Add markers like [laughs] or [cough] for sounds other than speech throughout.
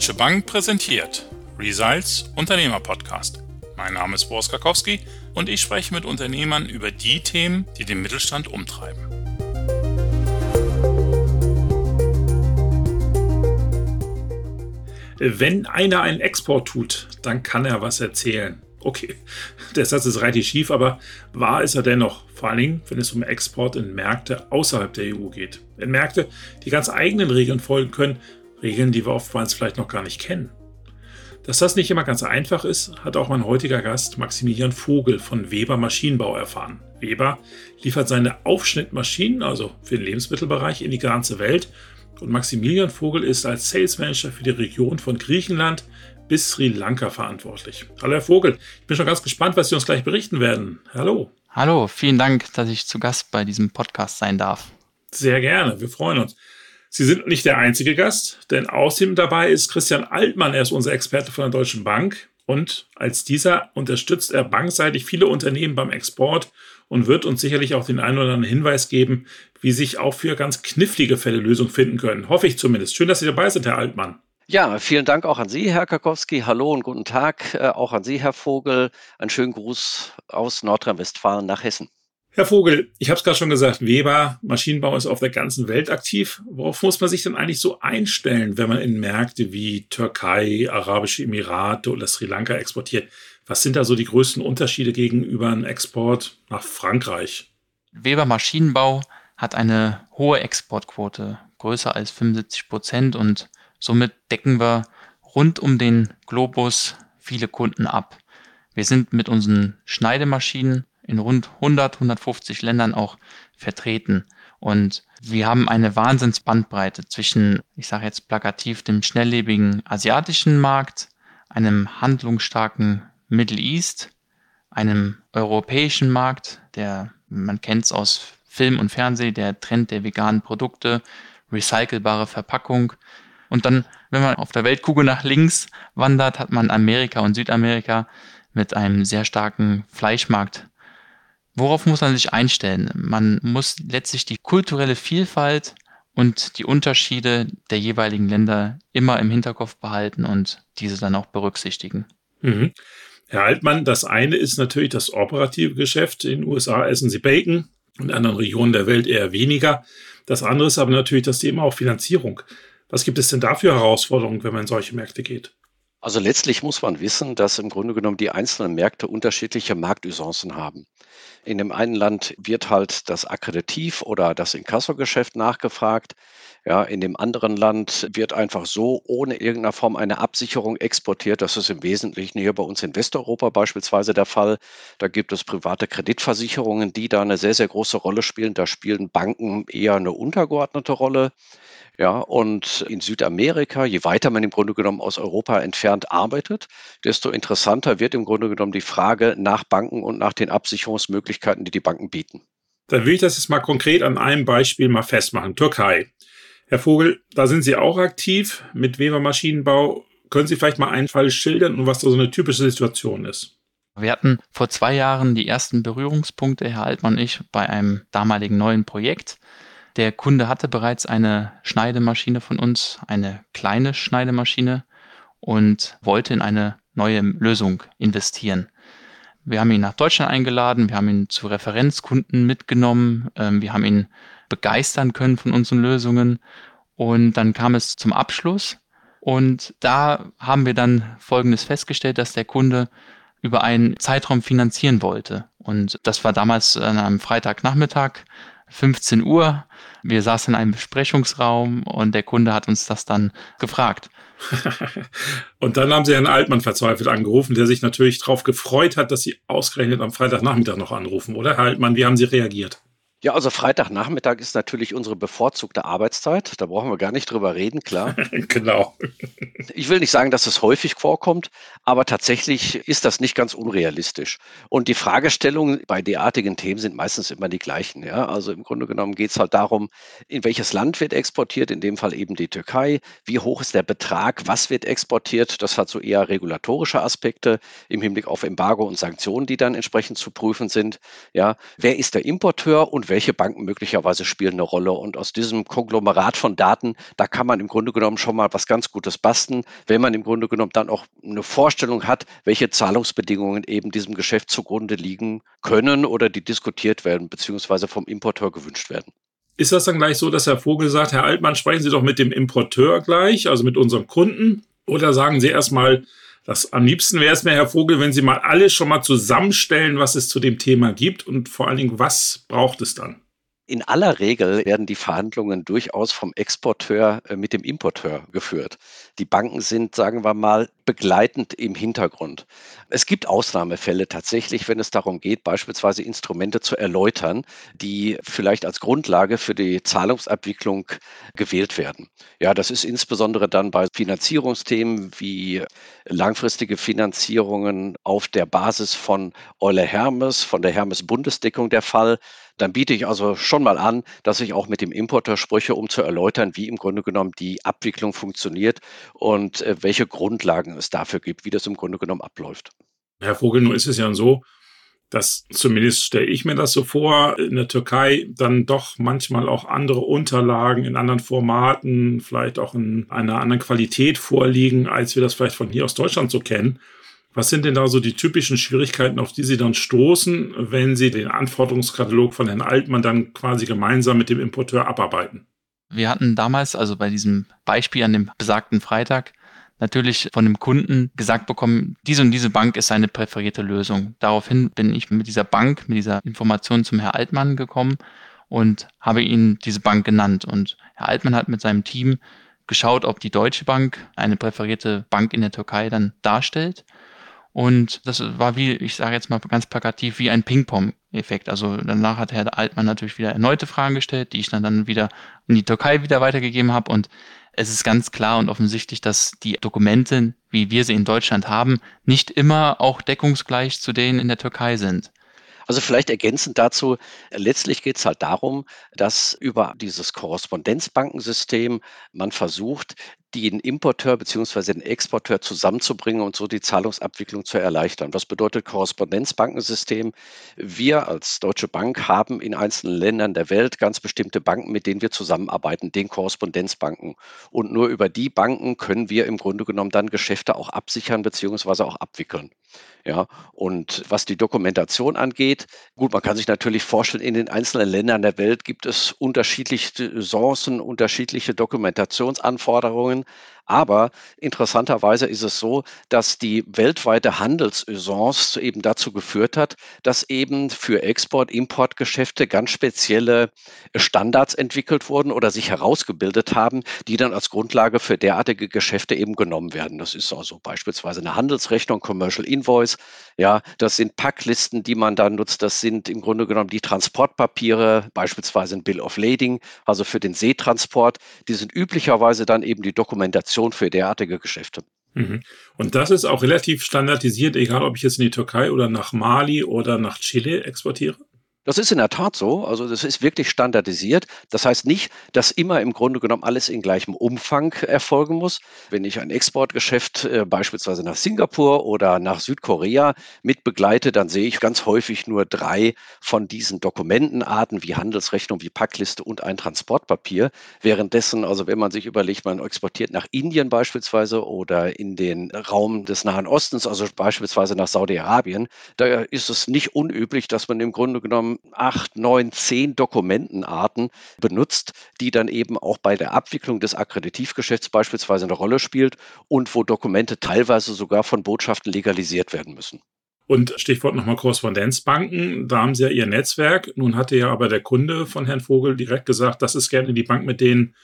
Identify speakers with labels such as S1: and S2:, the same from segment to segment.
S1: Deutsche Bank präsentiert Results Unternehmer Podcast. Mein Name ist Boris Karkowski und ich spreche mit Unternehmern über die Themen, die den Mittelstand umtreiben.
S2: Wenn einer einen Export tut, dann kann er was erzählen. Okay, [laughs] der Satz ist relativ schief, aber wahr ist er dennoch. Vor Dingen, wenn es um Export in Märkte außerhalb der EU geht. In Märkte, die ganz eigenen Regeln folgen können, Regeln, die wir oftmals vielleicht noch gar nicht kennen. Dass das nicht immer ganz einfach ist, hat auch mein heutiger Gast Maximilian Vogel von Weber Maschinenbau erfahren. Weber liefert seine Aufschnittmaschinen, also für den Lebensmittelbereich, in die ganze Welt. Und Maximilian Vogel ist als Sales Manager für die Region von Griechenland bis Sri Lanka verantwortlich. Hallo Herr Vogel, ich bin schon ganz gespannt, was Sie uns gleich berichten werden. Hallo.
S3: Hallo, vielen Dank, dass ich zu Gast bei diesem Podcast sein darf.
S2: Sehr gerne, wir freuen uns. Sie sind nicht der einzige Gast, denn außerdem dabei ist Christian Altmann. Er ist unser Experte von der Deutschen Bank. Und als dieser unterstützt er bankseitig viele Unternehmen beim Export und wird uns sicherlich auch den einen oder anderen Hinweis geben, wie sich auch für ganz knifflige Fälle Lösungen finden können. Hoffe ich zumindest. Schön, dass Sie dabei sind, Herr Altmann.
S4: Ja, vielen Dank auch an Sie, Herr Karkowski. Hallo und guten Tag äh, auch an Sie, Herr Vogel. Einen schönen Gruß aus Nordrhein-Westfalen nach Hessen.
S2: Herr Vogel, ich habe es gerade schon gesagt, Weber Maschinenbau ist auf der ganzen Welt aktiv. Worauf muss man sich denn eigentlich so einstellen, wenn man in Märkte wie Türkei, Arabische Emirate oder Sri Lanka exportiert? Was sind da so die größten Unterschiede gegenüber einem Export nach Frankreich?
S3: Weber Maschinenbau hat eine hohe Exportquote, größer als 75 Prozent und somit decken wir rund um den Globus viele Kunden ab. Wir sind mit unseren Schneidemaschinen in rund 100, 150 Ländern auch vertreten. Und wir haben eine Wahnsinnsbandbreite zwischen, ich sage jetzt plakativ, dem schnelllebigen asiatischen Markt, einem handlungsstarken Middle East, einem europäischen Markt, der, man kennt es aus Film und Fernsehen, der Trend der veganen Produkte, recycelbare Verpackung. Und dann, wenn man auf der Weltkugel nach links wandert, hat man Amerika und Südamerika mit einem sehr starken Fleischmarkt Worauf muss man sich einstellen? Man muss letztlich die kulturelle Vielfalt und die Unterschiede der jeweiligen Länder immer im Hinterkopf behalten und diese dann auch berücksichtigen.
S2: Mhm. Herr Altmann, das eine ist natürlich das operative Geschäft. In den USA essen Sie Bacon, in anderen Regionen der Welt eher weniger. Das andere ist aber natürlich das Thema auch Finanzierung. Was gibt es denn da für Herausforderungen, wenn man in solche Märkte geht?
S4: Also letztlich muss man wissen, dass im Grunde genommen die einzelnen Märkte unterschiedliche Marktusancen haben. In dem einen Land wird halt das Akkreditiv oder das Inkassogeschäft nachgefragt. Ja, in dem anderen Land wird einfach so ohne irgendeiner Form eine Absicherung exportiert. Das ist im Wesentlichen hier bei uns in Westeuropa beispielsweise der Fall. Da gibt es private Kreditversicherungen, die da eine sehr, sehr große Rolle spielen. Da spielen Banken eher eine untergeordnete Rolle. Ja, und in Südamerika, je weiter man im Grunde genommen aus Europa entfernt arbeitet, desto interessanter wird im Grunde genommen die Frage nach Banken und nach den Absicherungsmöglichkeiten, die die Banken bieten.
S2: Dann will ich das jetzt mal konkret an einem Beispiel mal festmachen. Türkei. Herr Vogel, da sind Sie auch aktiv mit Weber Maschinenbau. Können Sie vielleicht mal einen Fall schildern und was da so eine typische Situation ist?
S3: Wir hatten vor zwei Jahren die ersten Berührungspunkte, Herr Altmann und ich, bei einem damaligen neuen Projekt. Der Kunde hatte bereits eine Schneidemaschine von uns, eine kleine Schneidemaschine und wollte in eine neue Lösung investieren. Wir haben ihn nach Deutschland eingeladen, wir haben ihn zu Referenzkunden mitgenommen, ähm, wir haben ihn begeistern können von unseren Lösungen und dann kam es zum Abschluss und da haben wir dann Folgendes festgestellt, dass der Kunde über einen Zeitraum finanzieren wollte. Und das war damals an einem Freitagnachmittag. 15 Uhr. Wir saßen in einem Besprechungsraum und der Kunde hat uns das dann gefragt. [laughs]
S2: und dann haben sie Herrn Altmann verzweifelt angerufen, der sich natürlich darauf gefreut hat, dass sie ausgerechnet am Freitagnachmittag noch anrufen, oder? Herr Altmann, wie haben Sie reagiert?
S4: Ja, also Freitagnachmittag ist natürlich unsere bevorzugte Arbeitszeit. Da brauchen wir gar nicht drüber reden, klar. [laughs]
S2: genau.
S4: Ich will nicht sagen, dass es häufig vorkommt, aber tatsächlich ist das nicht ganz unrealistisch. Und die Fragestellungen bei derartigen Themen sind meistens immer die gleichen. Ja? Also im Grunde genommen geht es halt darum, in welches Land wird exportiert, in dem Fall eben die Türkei. Wie hoch ist der Betrag? Was wird exportiert? Das hat so eher regulatorische Aspekte im Hinblick auf Embargo und Sanktionen, die dann entsprechend zu prüfen sind. Ja? Wer ist der Importeur und welche Banken möglicherweise spielen eine Rolle. Und aus diesem Konglomerat von Daten, da kann man im Grunde genommen schon mal was ganz Gutes basteln, wenn man im Grunde genommen dann auch eine Vorstellung hat, welche Zahlungsbedingungen eben diesem Geschäft zugrunde liegen können oder die diskutiert werden, beziehungsweise vom Importeur gewünscht werden.
S2: Ist das dann gleich so, dass Herr Vogel sagt, Herr Altmann, sprechen Sie doch mit dem Importeur gleich, also mit unserem Kunden? Oder sagen Sie erstmal, das am liebsten wäre es mir, Herr Vogel, wenn Sie mal alles schon mal zusammenstellen, was es zu dem Thema gibt und vor allen Dingen, was braucht es dann?
S4: In aller Regel werden die Verhandlungen durchaus vom Exporteur äh, mit dem Importeur geführt. Die Banken sind, sagen wir mal, begleitend im Hintergrund. Es gibt Ausnahmefälle tatsächlich, wenn es darum geht, beispielsweise Instrumente zu erläutern, die vielleicht als Grundlage für die Zahlungsabwicklung gewählt werden. Ja, das ist insbesondere dann bei Finanzierungsthemen wie langfristige Finanzierungen auf der Basis von Euler Hermes, von der Hermes Bundesdeckung der Fall dann biete ich also schon mal an, dass ich auch mit dem Importer spreche, um zu erläutern, wie im Grunde genommen die Abwicklung funktioniert und äh, welche Grundlagen es dafür gibt, wie das im Grunde genommen abläuft.
S2: Herr Vogel, nun ist es ja so, dass zumindest stelle ich mir das so vor, in der Türkei dann doch manchmal auch andere Unterlagen in anderen Formaten, vielleicht auch in einer anderen Qualität vorliegen, als wir das vielleicht von hier aus Deutschland so kennen. Was sind denn da so die typischen Schwierigkeiten, auf die Sie dann stoßen, wenn Sie den Anforderungskatalog von Herrn Altmann dann quasi gemeinsam mit dem Importeur abarbeiten?
S3: Wir hatten damals, also bei diesem Beispiel an dem besagten Freitag, natürlich von dem Kunden gesagt bekommen, diese und diese Bank ist seine präferierte Lösung. Daraufhin bin ich mit dieser Bank, mit dieser Information zum Herrn Altmann gekommen und habe ihn diese Bank genannt. Und Herr Altmann hat mit seinem Team geschaut, ob die Deutsche Bank eine präferierte Bank in der Türkei dann darstellt. Und das war wie, ich sage jetzt mal ganz plakativ, wie ein Ping-Pong-Effekt. Also danach hat Herr Altmann natürlich wieder erneute Fragen gestellt, die ich dann, dann wieder in die Türkei wieder weitergegeben habe. Und es ist ganz klar und offensichtlich, dass die Dokumente, wie wir sie in Deutschland haben, nicht immer auch deckungsgleich zu denen in der Türkei sind.
S4: Also vielleicht ergänzend dazu, letztlich geht es halt darum, dass über dieses Korrespondenzbankensystem man versucht, den Importeur bzw. den Exporteur zusammenzubringen und so die Zahlungsabwicklung zu erleichtern. Was bedeutet Korrespondenzbankensystem? Wir als Deutsche Bank haben in einzelnen Ländern der Welt ganz bestimmte Banken, mit denen wir zusammenarbeiten, den Korrespondenzbanken. Und nur über die Banken können wir im Grunde genommen dann Geschäfte auch absichern bzw. auch abwickeln. Ja, und was die Dokumentation angeht, gut, man kann sich natürlich vorstellen, in den einzelnen Ländern der Welt gibt es unterschiedliche Chancen, unterschiedliche Dokumentationsanforderungen. Aber interessanterweise ist es so, dass die weltweite Handelsusance eben dazu geführt hat, dass eben für Export-Import-Geschäfte ganz spezielle Standards entwickelt wurden oder sich herausgebildet haben, die dann als Grundlage für derartige Geschäfte eben genommen werden. Das ist also beispielsweise eine Handelsrechnung, Commercial Invoice. Ja, das sind Packlisten, die man dann nutzt. Das sind im Grunde genommen die Transportpapiere, beispielsweise ein Bill of Lading, also für den Seetransport. Die sind üblicherweise dann eben die Dokumentation Information für derartige Geschäfte.
S2: Mhm. Und das ist auch relativ standardisiert, egal ob ich jetzt in die Türkei oder nach Mali oder nach Chile exportiere?
S4: Das ist in der Tat so. Also das ist wirklich standardisiert. Das heißt nicht, dass immer im Grunde genommen alles in gleichem Umfang erfolgen muss. Wenn ich ein Exportgeschäft äh, beispielsweise nach Singapur oder nach Südkorea mit begleite, dann sehe ich ganz häufig nur drei von diesen Dokumentenarten wie Handelsrechnung, wie Packliste und ein Transportpapier. Währenddessen, also wenn man sich überlegt, man exportiert nach Indien beispielsweise oder in den Raum des Nahen Ostens, also beispielsweise nach Saudi-Arabien, da ist es nicht unüblich, dass man im Grunde genommen acht, neun, zehn Dokumentenarten benutzt, die dann eben auch bei der Abwicklung des Akkreditivgeschäfts beispielsweise eine Rolle spielt und wo Dokumente teilweise sogar von Botschaften legalisiert werden müssen.
S2: Und Stichwort nochmal Korrespondenzbanken, da haben Sie ja Ihr Netzwerk. Nun hatte ja aber der Kunde von Herrn Vogel direkt gesagt, das ist gerne die Bank, mit denen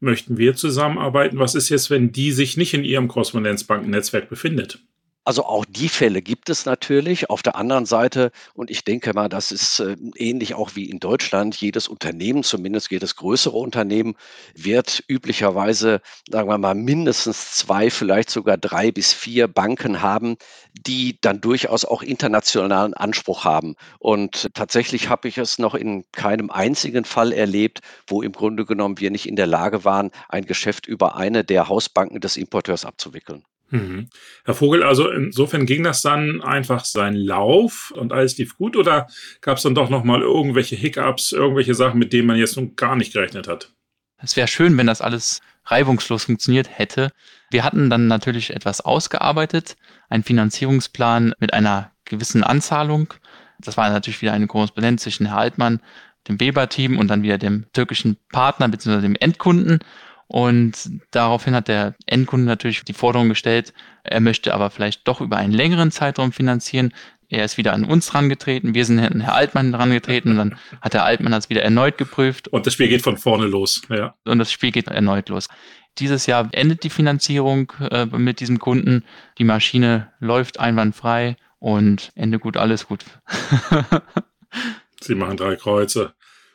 S2: möchten wir zusammenarbeiten. Was ist jetzt, wenn die sich nicht in Ihrem Korrespondenzbankennetzwerk befindet?
S4: Also auch die Fälle gibt es natürlich. Auf der anderen Seite, und ich denke mal, das ist äh, ähnlich auch wie in Deutschland, jedes Unternehmen, zumindest jedes größere Unternehmen, wird üblicherweise, sagen wir mal, mindestens zwei, vielleicht sogar drei bis vier Banken haben, die dann durchaus auch internationalen Anspruch haben. Und tatsächlich habe ich es noch in keinem einzigen Fall erlebt, wo im Grunde genommen wir nicht in der Lage waren, ein Geschäft über eine der Hausbanken des Importeurs abzuwickeln.
S2: Mhm. Herr Vogel, also insofern ging das dann einfach seinen Lauf und alles lief gut oder gab es dann doch nochmal irgendwelche Hiccups, irgendwelche Sachen, mit denen man jetzt nun gar nicht gerechnet hat?
S3: Es wäre schön, wenn das alles reibungslos funktioniert hätte. Wir hatten dann natürlich etwas ausgearbeitet, einen Finanzierungsplan mit einer gewissen Anzahlung. Das war natürlich wieder eine Korrespondenz zwischen Herr Altmann, dem Weber-Team und dann wieder dem türkischen Partner bzw. dem Endkunden. Und daraufhin hat der Endkunde natürlich die Forderung gestellt, er möchte aber vielleicht doch über einen längeren Zeitraum finanzieren. Er ist wieder an uns rangetreten, wir sind an Herr Altmann rangetreten und dann [laughs] hat Herr Altmann das wieder erneut geprüft.
S2: Und das Spiel geht von vorne los,
S3: ja. Und das Spiel geht erneut los. Dieses Jahr endet die Finanzierung äh, mit diesem Kunden. Die Maschine läuft einwandfrei und Ende gut, alles gut. [laughs]
S2: Sie machen drei Kreuze.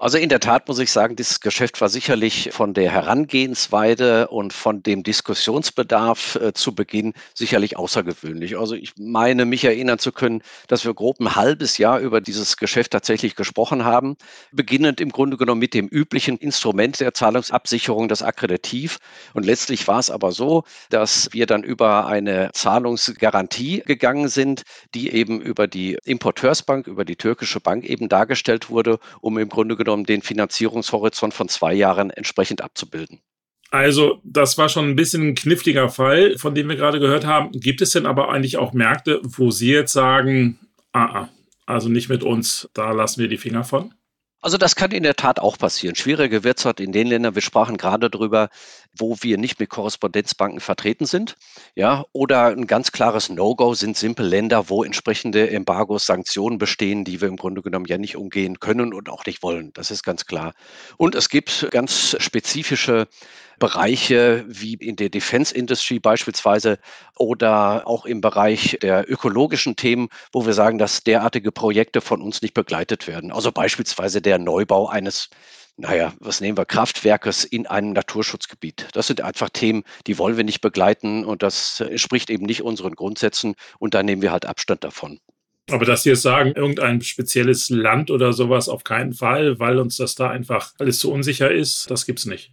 S4: Also in der Tat muss ich sagen, dieses Geschäft war sicherlich von der Herangehensweise und von dem Diskussionsbedarf äh, zu Beginn sicherlich außergewöhnlich. Also ich meine, mich erinnern zu können, dass wir grob ein halbes Jahr über dieses Geschäft tatsächlich gesprochen haben, beginnend im Grunde genommen mit dem üblichen Instrument der Zahlungsabsicherung, das Akkreditiv. Und letztlich war es aber so, dass wir dann über eine Zahlungsgarantie gegangen sind, die eben über die Importeursbank, über die türkische Bank eben dargestellt wurde, um im Grunde genommen genommen den Finanzierungshorizont von zwei Jahren entsprechend abzubilden.
S2: Also, das war schon ein bisschen ein kniffliger Fall, von dem wir gerade gehört haben. Gibt es denn aber eigentlich auch Märkte, wo Sie jetzt sagen, ah, ah also nicht mit uns, da lassen wir die Finger von?
S4: Also das kann in der Tat auch passieren. Schwieriger wird es halt in den Ländern, wir sprachen gerade darüber, wo wir nicht mit Korrespondenzbanken vertreten sind. Ja, oder ein ganz klares No-Go sind simple Länder, wo entsprechende Embargos, Sanktionen bestehen, die wir im Grunde genommen ja nicht umgehen können und auch nicht wollen. Das ist ganz klar. Und es gibt ganz spezifische Bereiche wie in der Defense Industry beispielsweise oder auch im Bereich der ökologischen Themen, wo wir sagen, dass derartige Projekte von uns nicht begleitet werden. Also beispielsweise der Neubau eines naja, was nehmen wir, Kraftwerkes in einem Naturschutzgebiet. Das sind einfach Themen, die wollen wir nicht begleiten und das entspricht eben nicht unseren Grundsätzen und da nehmen wir halt Abstand davon.
S2: Aber dass Sie jetzt sagen, irgendein spezielles Land oder sowas auf keinen Fall, weil uns das da einfach alles zu unsicher ist, das gibt's nicht.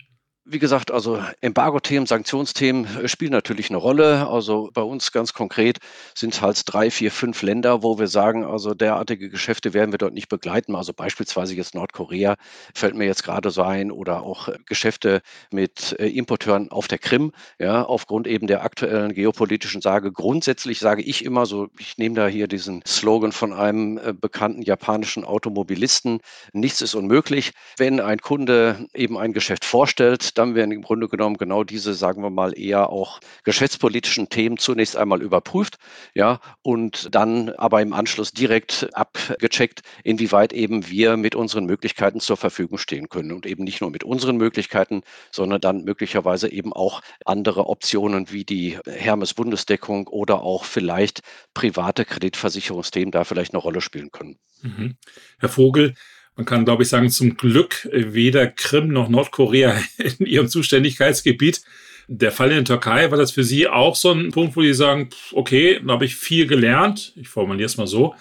S4: Wie gesagt, also Embargo-Themen, Sanktionsthemen äh, spielen natürlich eine Rolle. Also bei uns ganz konkret sind es halt drei, vier, fünf Länder, wo wir sagen, also derartige Geschäfte werden wir dort nicht begleiten. Also beispielsweise jetzt Nordkorea fällt mir jetzt gerade so ein oder auch äh, Geschäfte mit äh, Importeuren auf der Krim, ja, aufgrund eben der aktuellen geopolitischen Sage. Grundsätzlich sage ich immer so, ich nehme da hier diesen Slogan von einem bekannten japanischen Automobilisten, nichts ist unmöglich. Wenn ein Kunde eben ein Geschäft vorstellt, dann werden im Grunde genommen genau diese, sagen wir mal, eher auch geschäftspolitischen Themen zunächst einmal überprüft, ja, und dann aber im Anschluss direkt abgecheckt, inwieweit eben wir mit unseren Möglichkeiten zur Verfügung stehen können und eben nicht nur mit unseren Möglichkeiten, sondern dann möglicherweise eben auch andere Optionen wie die Hermes Bundesdeckung oder auch vielleicht private Kreditversicherungsthemen da vielleicht eine Rolle spielen können.
S2: Mhm. Herr Vogel, man kann, glaube ich, sagen, zum Glück weder Krim noch Nordkorea [laughs] in ihrem Zuständigkeitsgebiet. Der Fall in der Türkei, war das für Sie auch so ein Punkt, wo Sie sagen, okay, da habe ich viel gelernt, ich formuliere es mal so,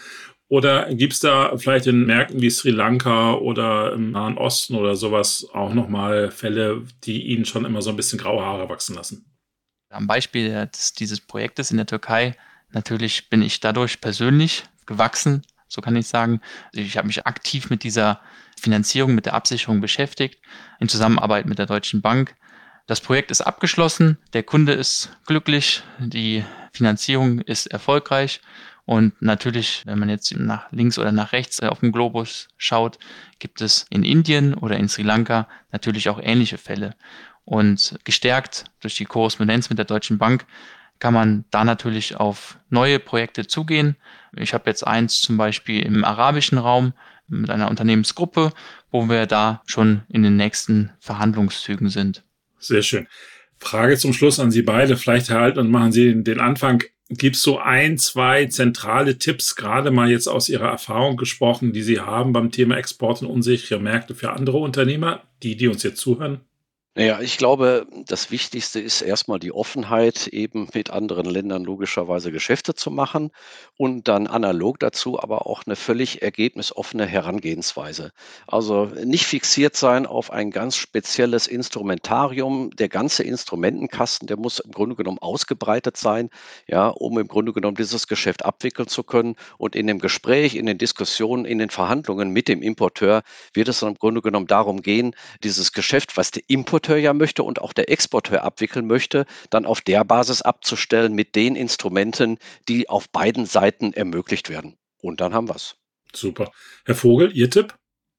S2: oder gibt es da vielleicht in Märkten wie Sri Lanka oder im Nahen Osten oder sowas auch nochmal Fälle, die Ihnen schon immer so ein bisschen graue Haare wachsen lassen?
S3: Am Beispiel dieses Projektes in der Türkei, natürlich bin ich dadurch persönlich gewachsen, so kann ich sagen. Ich habe mich aktiv mit dieser Finanzierung, mit der Absicherung beschäftigt, in Zusammenarbeit mit der Deutschen Bank. Das Projekt ist abgeschlossen, der Kunde ist glücklich, die Finanzierung ist erfolgreich und natürlich, wenn man jetzt nach links oder nach rechts auf dem Globus schaut, gibt es in Indien oder in Sri Lanka natürlich auch ähnliche Fälle. Und gestärkt durch die Korrespondenz mit der Deutschen Bank kann man da natürlich auf neue Projekte zugehen. Ich habe jetzt eins zum Beispiel im arabischen Raum mit einer Unternehmensgruppe, wo wir da schon in den nächsten Verhandlungszügen sind.
S2: Sehr schön. Frage zum Schluss an Sie beide. Vielleicht halt und machen Sie den Anfang. Gibt es so ein, zwei zentrale Tipps, gerade mal jetzt aus Ihrer Erfahrung gesprochen, die Sie haben beim Thema Export und unsichere Märkte für andere Unternehmer, die, die uns jetzt zuhören?
S4: Naja, ich glaube, das Wichtigste ist erstmal die Offenheit, eben mit anderen Ländern logischerweise Geschäfte zu machen und dann analog dazu aber auch eine völlig ergebnisoffene Herangehensweise. Also nicht fixiert sein auf ein ganz spezielles Instrumentarium. Der ganze Instrumentenkasten, der muss im Grunde genommen ausgebreitet sein, ja, um im Grunde genommen dieses Geschäft abwickeln zu können. Und in dem Gespräch, in den Diskussionen, in den Verhandlungen mit dem Importeur wird es dann im Grunde genommen darum gehen, dieses Geschäft, was der Importeur Importeur ja möchte und auch der Exporteur abwickeln möchte, dann auf der Basis abzustellen mit den Instrumenten, die auf beiden Seiten ermöglicht werden. Und dann haben wir es.
S2: Super. Herr Vogel, Ihr Tipp?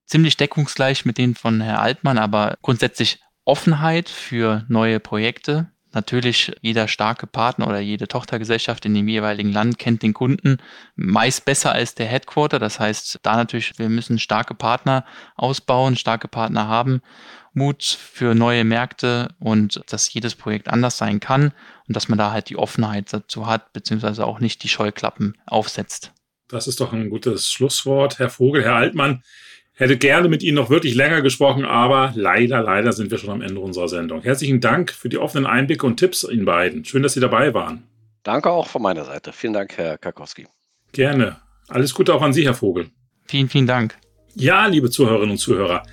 S3: Ziemlich deckungsgleich mit denen von Herrn Altmann, aber grundsätzlich Offenheit für neue Projekte. Natürlich, jeder starke Partner oder jede Tochtergesellschaft in dem jeweiligen Land kennt den Kunden meist besser als der Headquarter. Das heißt, da natürlich, wir müssen starke Partner ausbauen, starke Partner haben Mut für neue Märkte und dass jedes Projekt anders sein kann und dass man da halt die Offenheit dazu hat, beziehungsweise auch nicht die Scheuklappen aufsetzt.
S2: Das ist doch ein gutes Schlusswort. Herr Vogel, Herr Altmann, hätte gerne mit Ihnen noch wirklich länger gesprochen, aber leider, leider sind wir schon am Ende unserer Sendung. Herzlichen Dank für die offenen Einblicke und Tipps Ihnen beiden. Schön, dass Sie dabei waren.
S4: Danke auch von meiner Seite. Vielen Dank, Herr Karkowski.
S2: Gerne. Alles Gute auch an Sie, Herr Vogel.
S3: Vielen, vielen Dank.
S2: Ja, liebe Zuhörerinnen und Zuhörer.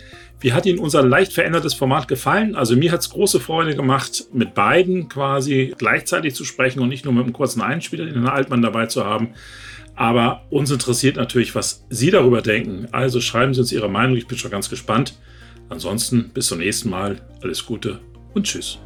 S2: Wie hat Ihnen unser leicht verändertes Format gefallen? Also mir hat es große Freude gemacht, mit beiden quasi gleichzeitig zu sprechen und nicht nur mit einem kurzen Einspieler, den Herrn Altmann dabei zu haben. Aber uns interessiert natürlich, was Sie darüber denken. Also schreiben Sie uns Ihre Meinung. Ich bin schon ganz gespannt. Ansonsten bis zum nächsten Mal. Alles Gute und Tschüss.